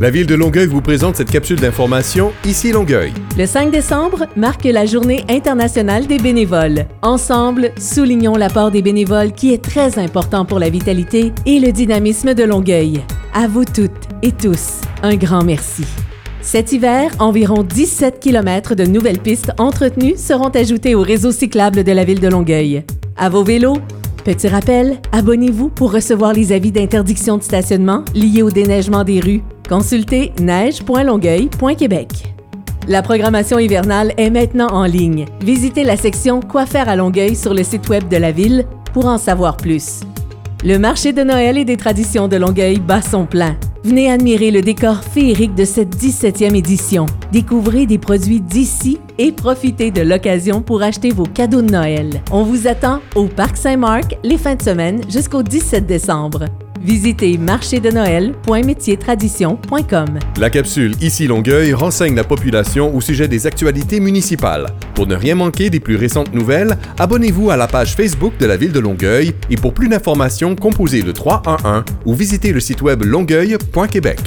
La ville de Longueuil vous présente cette capsule d'information Ici Longueuil. Le 5 décembre marque la Journée internationale des bénévoles. Ensemble, soulignons l'apport des bénévoles qui est très important pour la vitalité et le dynamisme de Longueuil. À vous toutes et tous, un grand merci. Cet hiver, environ 17 km de nouvelles pistes entretenues seront ajoutées au réseau cyclable de la ville de Longueuil. À vos vélos, Petit rappel, abonnez-vous pour recevoir les avis d'interdiction de stationnement liés au déneigement des rues. Consultez neige.longueuil.québec. La programmation hivernale est maintenant en ligne. Visitez la section Quoi faire à Longueuil sur le site web de la ville pour en savoir plus. Le marché de Noël et des traditions de Longueuil bat son plein. Venez admirer le décor féerique de cette 17e édition. Découvrez des produits d'ici et profitez de l'occasion pour acheter vos cadeaux de Noël. On vous attend au Parc Saint-Marc les fins de semaine jusqu'au 17 décembre. Visitez marchédenoël.métiertradition.com. La capsule Ici Longueuil renseigne la population au sujet des actualités municipales. Pour ne rien manquer des plus récentes nouvelles, abonnez-vous à la page Facebook de la ville de Longueuil et pour plus d'informations, composez le 311 ou visitez le site web longueuil.québec.